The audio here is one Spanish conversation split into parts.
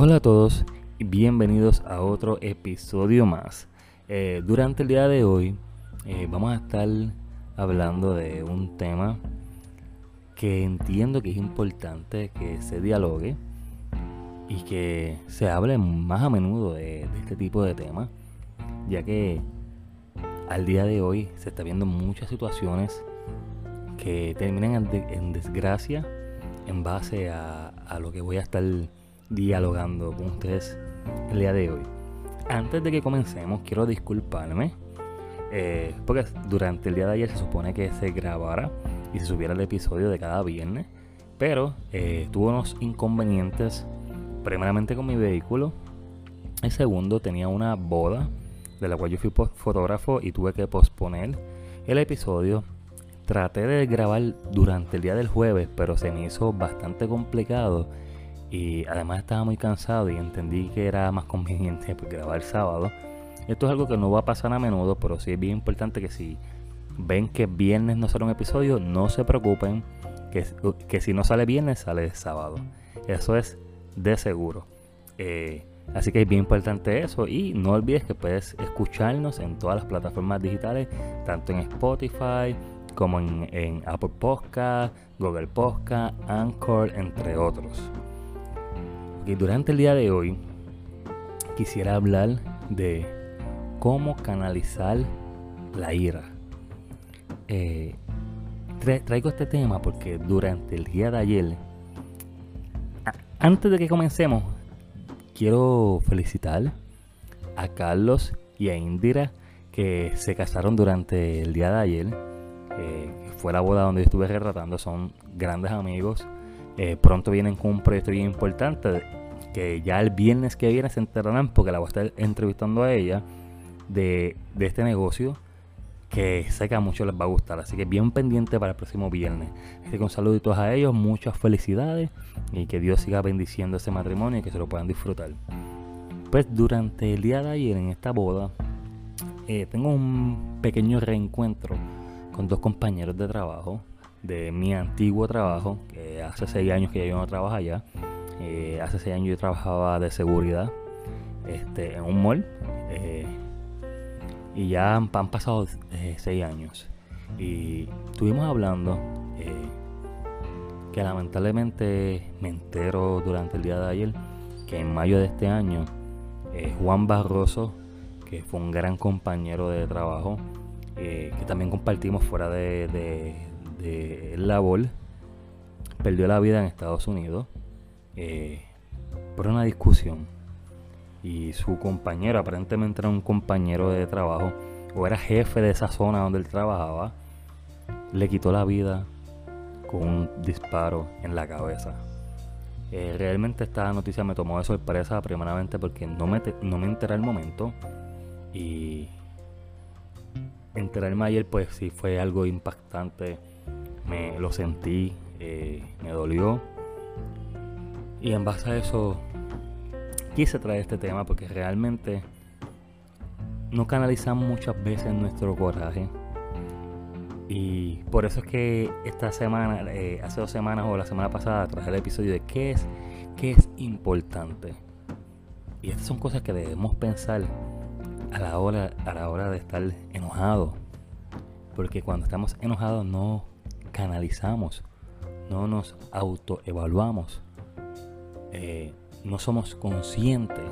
Hola a todos y bienvenidos a otro episodio más. Eh, durante el día de hoy eh, vamos a estar hablando de un tema que entiendo que es importante que se dialogue y que se hable más a menudo de, este tipo de temas, ya que al día de hoy se está viendo muchas situaciones que terminan en, desgracia en base a, a lo que voy a estar dialogando con ustedes el día de hoy. Antes de que comencemos, quiero disculparme. Eh, porque durante el día de ayer se supone que se grabara y se subiera el episodio de cada viernes. Pero eh, unos inconvenientes, primeramente con mi vehículo. El segundo, tenía una boda de la cual yo fui fotógrafo y tuve que posponer el episodio. Traté de grabar durante el día del jueves, pero se me hizo bastante complicado y además estaba muy cansado y entendí que era más conveniente pues, grabar sábado. Esto es algo que no va a pasar a menudo, pero sí es bien importante que si ven que viernes no sale un episodio, no se preocupen, que, que si no sale viernes, sale sábado. Eso es de seguro. Eh, así que es bien importante eso y no olvides que puedes escucharnos en todas las plataformas digitales, tanto en Spotify como en, en Apple Podcast, Google Podcast, Anchor, entre otros durante el día de hoy quisiera hablar de cómo canalizar la ira. Eh, traigo este tema porque durante el día de ayer, antes de que comencemos, quiero felicitar a Carlos y a Indira que se casaron durante el día de ayer. Eh, fue la boda donde yo estuve retratando, son grandes amigos. Eh, pronto vienen con un proyecto bien importante que ya el viernes que viene se enterarán porque la voy a estar entrevistando a ella de, este negocio que sé que a muchos les va a gustar. Así que bien pendiente para el próximo viernes. Así que un saluditos a ellos, muchas felicidades y que Dios siga bendiciendo ese matrimonio y que se lo puedan disfrutar. Pues durante el día de ayer en esta boda eh, tengo un pequeño reencuentro con dos compañeros de trabajo de mi antiguo trabajo, que hace seis años que yo no trabajo allá. Eh, hace seis años yo trabajaba de seguridad este, en un mall. Eh, y ya han, pasado eh, seis años. Y estuvimos hablando que lamentablemente me entero durante el día de ayer que en mayo de este año Juan Barroso, que fue un gran compañero de trabajo, que también compartimos fuera de, de, de labor, perdió la vida en Estados Unidos eh, por una discusión y su compañero, aparentemente era un compañero de trabajo o era jefe de esa zona donde él trabajaba, le quitó la vida con un disparo en la cabeza. Eh, realmente esta noticia me tomó de sorpresa primeramente porque no me, no me enteré al momento y enterarme ayer pues sí fue algo impactante, me lo sentí, eh, me dolió y en base a eso quise traer este tema porque realmente no canalizamos muchas veces nuestro coraje. Y por eso es que esta semana, eh, hace dos semanas o la semana pasada, traje el episodio de qué es, qué es importante. Y estas son cosas que debemos pensar a la hora, a la hora de estar enojados. Porque cuando estamos enojados no canalizamos, no nos autoevaluamos eh, no somos conscientes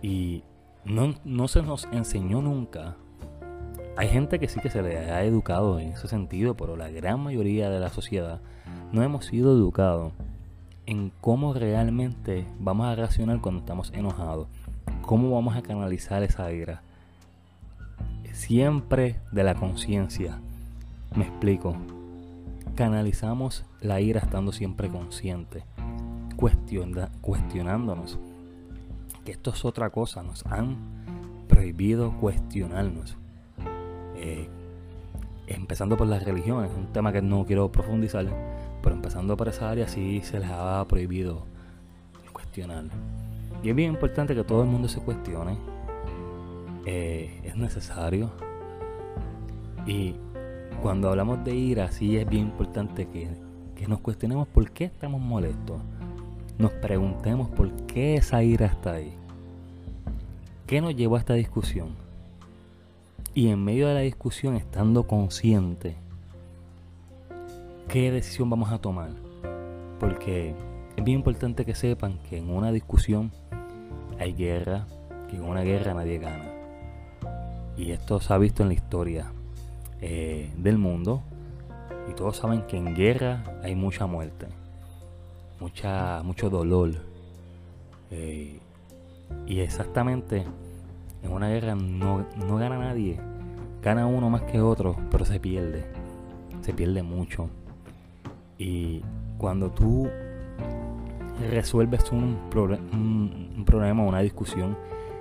y no, se nos enseñó nunca. Hay gente que sí que se le ha educado en ese sentido, pero la gran mayoría de la sociedad no hemos sido educados en cómo realmente vamos a reaccionar cuando estamos enojados, cómo vamos a canalizar esa ira. Siempre de la conciencia. Me explico. Canalizamos la ira estando siempre consciente cuestionándonos. Que esto es otra cosa, nos han prohibido cuestionarnos. Eh, empezando por las religiones, un tema que no quiero profundizar, pero empezando por esa área sí se les ha prohibido cuestionar. Y es bien importante que todo el mundo se cuestione. Eh, es necesario. Y cuando hablamos de ira, sí es bien importante que, que nos cuestionemos por qué estamos molestos nos preguntemos por qué esa ira está ahí. ¿Qué nos llevó a esta discusión? Y en medio de la discusión, estando consciente, ¿qué decisión vamos a tomar? Porque es bien importante que sepan que en una discusión hay guerra, que en una guerra nadie gana. Y esto se ha visto en la historia eh, del mundo. Y todos saben que en guerra hay mucha muerte, mucha, mucho dolor. Eh, y exactamente en una guerra no, no gana nadie. Gana uno más que otro, pero se pierde. Se pierde mucho. Y cuando tú resuelves un, un, problema, una discusión,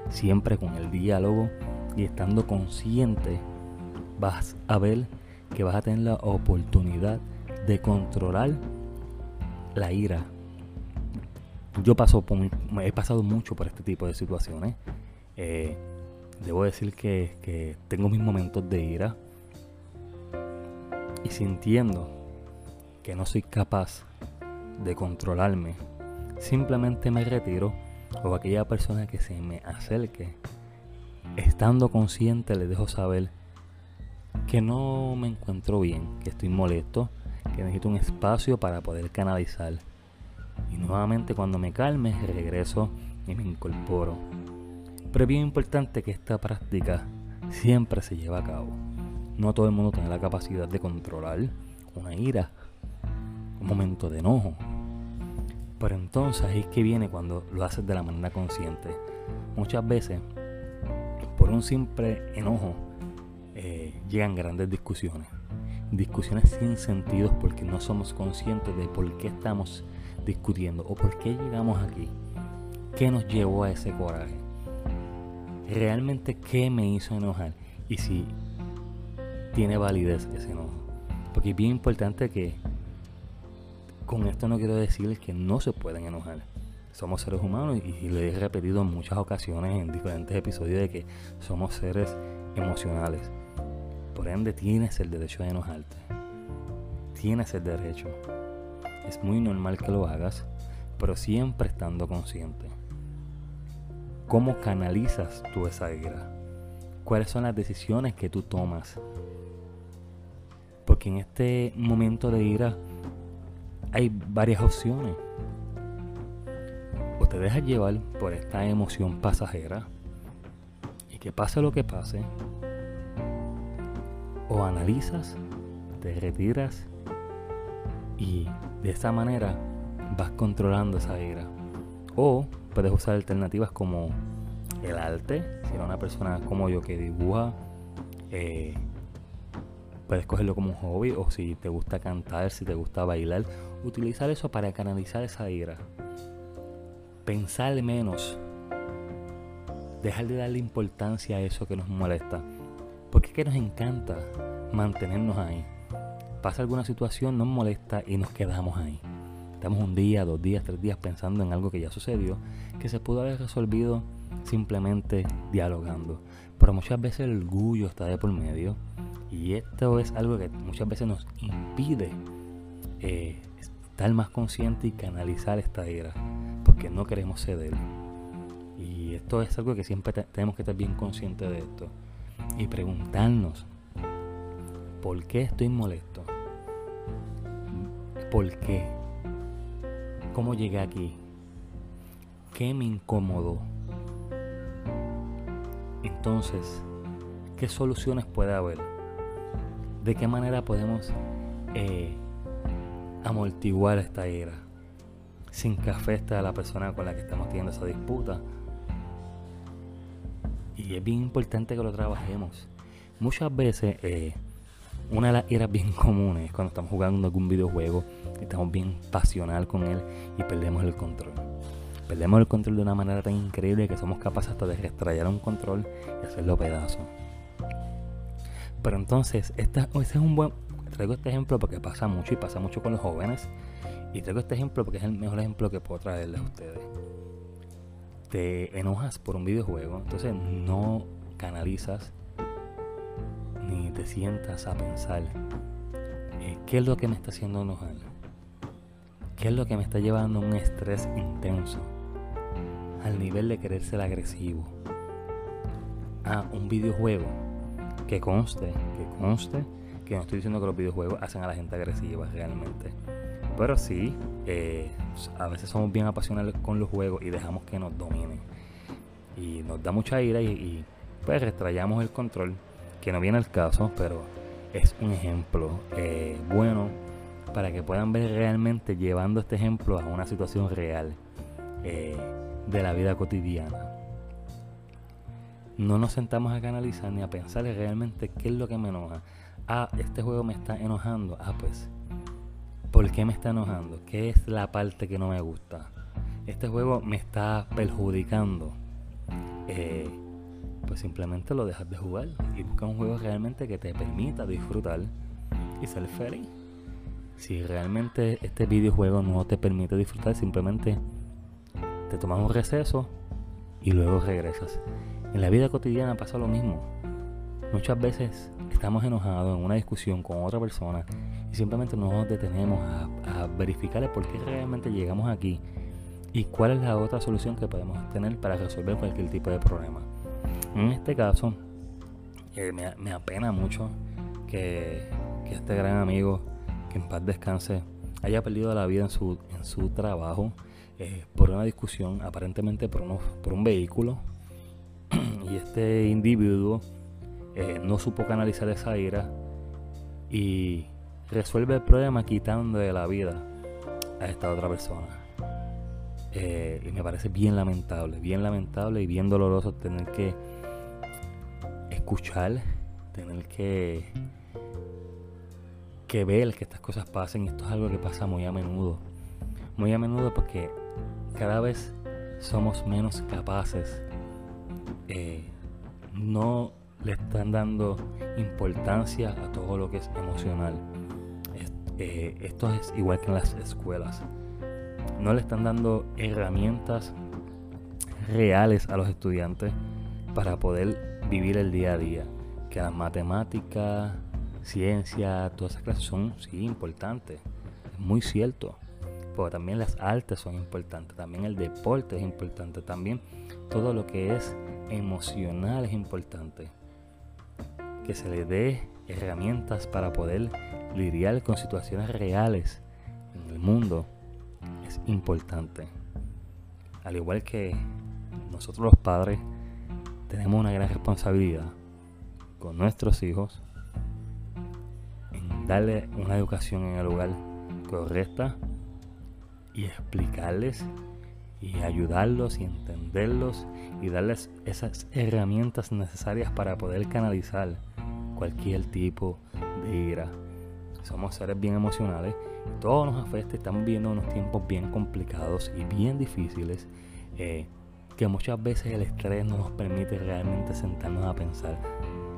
siempre con el diálogo y estando consciente, vas a ver que vas a tener la oportunidad de controlar la ira. Yo paso he pasado mucho por este tipo de situaciones. Eh, debo decir que, que tengo mis momentos de ira y sintiendo que no soy capaz de controlarme simplemente me retiro o aquella persona que se me acerque, estando consciente le dejo saber que no me encuentro bien, que estoy molesto, que necesito un espacio para poder canalizar. Y nuevamente cuando me calme regreso y me incorporo. Pero es bien importante que esta práctica siempre se lleve a cabo. No todo el mundo tiene la capacidad de controlar una ira, un momento de enojo, pero entonces es que viene cuando lo haces de la manera consciente. Muchas veces, por un simple enojo, eh, llegan grandes discusiones. Discusiones sin sentido porque no somos conscientes de por qué estamos discutiendo o por qué llegamos aquí. ¿Qué nos llevó a ese coraje? ¿Realmente qué me hizo enojar? Y si tiene validez ese enojo. Porque es bien importante que con esto no quiero decir que no se pueden enojar. Somos seres humanos y, lo he repetido en muchas ocasiones en diferentes episodios de que somos seres emocionales. Por ende tienes el derecho de enojarte. Tienes el derecho. Es muy normal que lo hagas, pero siempre estando consciente. ¿Cómo canalizas tú esa ira? ¿Cuáles son las decisiones que tú tomas? Porque en este momento de ira hay varias opciones. O te dejas llevar por esta emoción pasajera y que pase lo que pase, o analizas, te retiras y de esta manera vas controlando esa ira. O puedes usar alternativas como el arte, si eres una persona como yo que dibuja, eh, puedes cogerlo como un hobby o si te gusta cantar, si te gusta bailar, utilizar eso para canalizar esa ira. Pensar menos. Dejar de darle importancia a eso que nos molesta. Porque es que nos encanta mantenernos ahí. Pasa alguna situación, nos molesta y nos quedamos ahí. Estamos un día, dos días, tres días pensando en algo que ya sucedió, que se pudo haber resolvido simplemente dialogando. Pero muchas veces el orgullo está de por medio y esto es algo que muchas veces nos impide eh, estar más consciente y canalizar esta ira, porque no queremos ceder. Y esto es algo que siempre tenemos que estar bien conscientes de esto. Y preguntarnos, ¿por qué estoy molesto? ¿Por qué? ¿Cómo llegué aquí? ¿Qué me incomodó? Entonces, ¿qué soluciones puede haber? de qué manera podemos eh, amortiguar esta ira sin que afecte a la persona con la que estamos teniendo esa disputa. Y es bien importante que lo trabajemos. Muchas veces, eh, una de las iras bien comunes es cuando estamos jugando algún videojuego, estamos bien pasional con él y perdemos el control. Perdemos el control de una manera tan increíble que somos capaces hasta de restrayar un control y hacerlo pedazo. Pero entonces, este es un buen. Traigo este ejemplo porque pasa mucho y pasa mucho con los jóvenes. Y traigo este ejemplo porque es el mejor ejemplo que puedo traerles a ustedes. Te enojas por un videojuego, entonces no canalizas ni te sientas a pensar eh, qué es lo que me está haciendo enojar. ¿Qué es lo que me está llevando a un estrés intenso? Al nivel de querer ser agresivo. A un videojuego que conste, que conste, que no estoy diciendo que los videojuegos hacen a la gente agresiva realmente. Pero sí, eh, a veces somos bien apasionados con los juegos y dejamos que nos dominen. Y nos da mucha ira y, pues retrayamos el control, que no viene al caso, pero es un ejemplo eh, bueno para que puedan ver realmente llevando este ejemplo a una situación real eh, de la vida cotidiana. No nos sentamos a canalizar ni a pensar realmente qué es lo que me enoja. Ah, este juego me está enojando. Ah, pues ¿Por qué me está enojando? ¿Qué es la parte que no me gusta? Este juego me está perjudicando. Eh, pues simplemente lo dejas de jugar y busca un juego realmente que te permita disfrutar y ser feliz. Si realmente este videojuego no te permite disfrutar, simplemente te tomas un receso y luego regresas. En la vida cotidiana pasa lo mismo. Muchas veces estamos enojados en una discusión con otra persona y simplemente nos detenemos a, verificar por qué realmente llegamos aquí y cuál es la otra solución que podemos tener para resolver cualquier tipo de problema. En este caso, eh, me, apena mucho que, este gran amigo, que en paz descanse, haya perdido la vida en su, en su trabajo eh, por una discusión, aparentemente por, por un vehículo. y este individuo eh, no supo canalizar esa ira y resuelve el problema quitando de la vida a esta otra persona. Eh, y me parece bien lamentable, bien lamentable y bien doloroso tener que escuchar, tener que, que ver que estas cosas pasen. Y esto es algo que pasa muy a menudo. Muy a menudo porque cada vez somos menos capaces. Eh, no le están dando importancia a todo lo que es emocional. Eh, esto es igual que en las escuelas. No le están dando herramientas reales a los estudiantes para poder vivir el día a día. Que las matemáticas, ciencia, todas esas clases son sí importantes. Es muy cierto. Pero también las artes son importantes. También el deporte es importante. También todo lo que es emocional es importante. Que se le dé herramientas para poder lidiar con situaciones reales en el mundo es importante. Al igual que nosotros los padres tenemos una gran responsabilidad con nuestros hijos en darle una educación en el lugar correcta y explicarles y ayudarlos y entenderlos y darles esas herramientas necesarias para poder canalizar cualquier tipo de ira, somos seres bien emocionales, todo nos afecta, estamos viviendo unos tiempos bien complicados y bien difíciles, eh, que muchas veces el estrés no nos permite realmente sentarnos a pensar.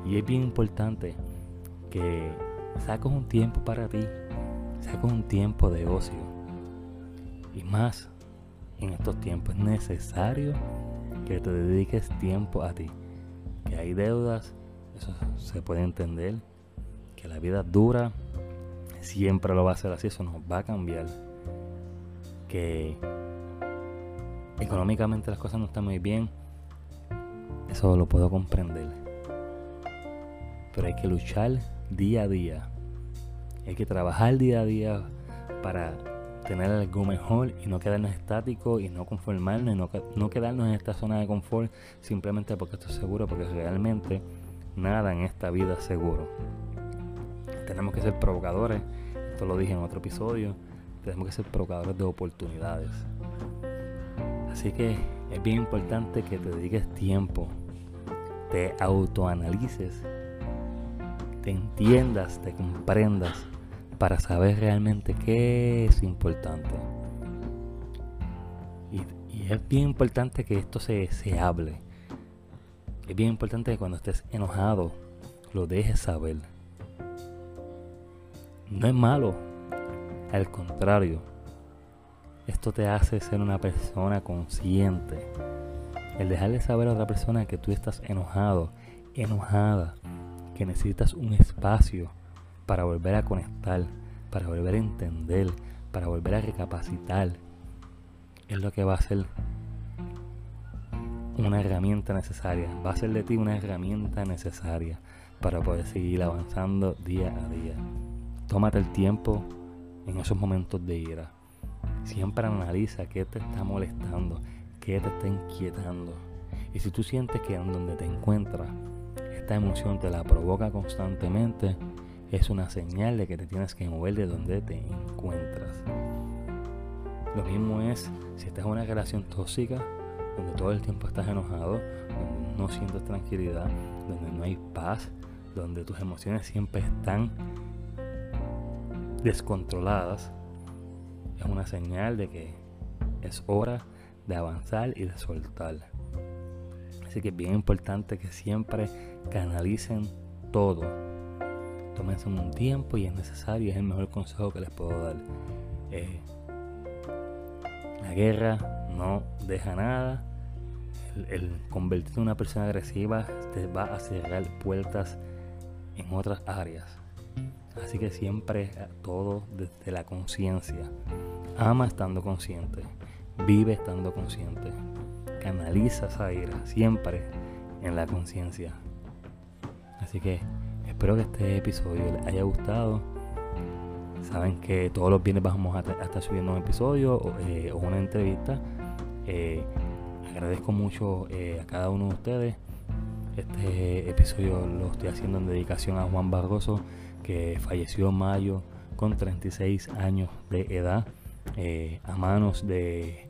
Y es bien importante que saques un tiempo para ti, saques un tiempo de ocio. Y más en estos tiempos es necesario que te dediques tiempo a ti. Que hay deudas, eso se puede entender. Que la vida dura, siempre lo va a hacer así, eso nos va a cambiar. Que económicamente las cosas no están muy bien, eso lo puedo comprender. Pero hay que luchar día a día. Hay que trabajar día a día para tener algo mejor y no quedarnos estáticos y no conformarnos y no, no quedarnos en esta zona de confort simplemente porque estoy seguro, porque realmente nada en esta vida es seguro tenemos que ser provocadores. Esto lo dije en otro episodio. Tenemos que ser provocadores de oportunidades. Así que es bien importante que te dediques tiempo, te autoanalices, te entiendas, te comprendas para saber realmente qué es importante. Y, es bien importante que esto se, se hable. Es bien importante que cuando estés enojado lo dejes saber no es malo. Al contrario, esto te hace ser una persona consciente. El dejarle saber a otra persona que tú estás enojado, enojada, que necesitas un espacio para volver a conectar, para volver a entender, para volver a recapacitar es lo que va a ser una herramienta necesaria, va a ser de ti una herramienta necesaria para poder seguir avanzando día a día. Tómate el tiempo en esos momentos de ira. Siempre analiza qué te está molestando, qué te está inquietando. Y si tú sientes que en donde te encuentras, esta emoción te la provoca constantemente, es una señal de que te tienes que mover de donde te encuentras. Lo mismo es si estás en una relación tóxica, donde todo el tiempo estás enojado, donde no sientes tranquilidad, donde no hay paz, donde tus emociones siempre están descontroladas, es una señal de que es hora de avanzar y de soltar. Así que es bien importante que siempre canalicen todo. Tómense un tiempo y es necesario, es el mejor consejo que les puedo dar. Eh, la guerra no deja nada. El, el, convertirte en una persona agresiva te va a cerrar puertas en otras áreas. Así que siempre todo desde la conciencia. Ama estando consciente. Vive estando consciente. Canaliza esa ira siempre en la conciencia. Así que espero que este episodio les haya gustado. Saben que todos los viernes vamos a, estar subiendo un episodio o, eh, una entrevista. Eh, agradezco mucho eh, a cada uno de ustedes. Este episodio lo estoy haciendo en dedicación a Juan Barroso que falleció en mayo con 36 años de edad eh, a manos de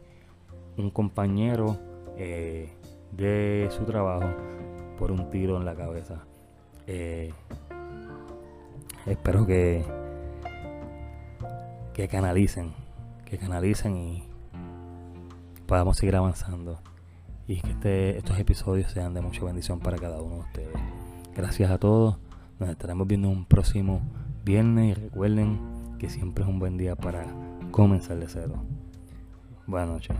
un compañero eh, de su trabajo por un tiro en la cabeza. Eh, espero que que canalicen, que canalicen y podamos seguir avanzando y que este, estos episodios sean de mucha bendición para cada uno de ustedes. Gracias a todos. Nos estaremos viendo un próximo viernes y recuerden que siempre es un buen día para comenzar de cero. Buenas noches.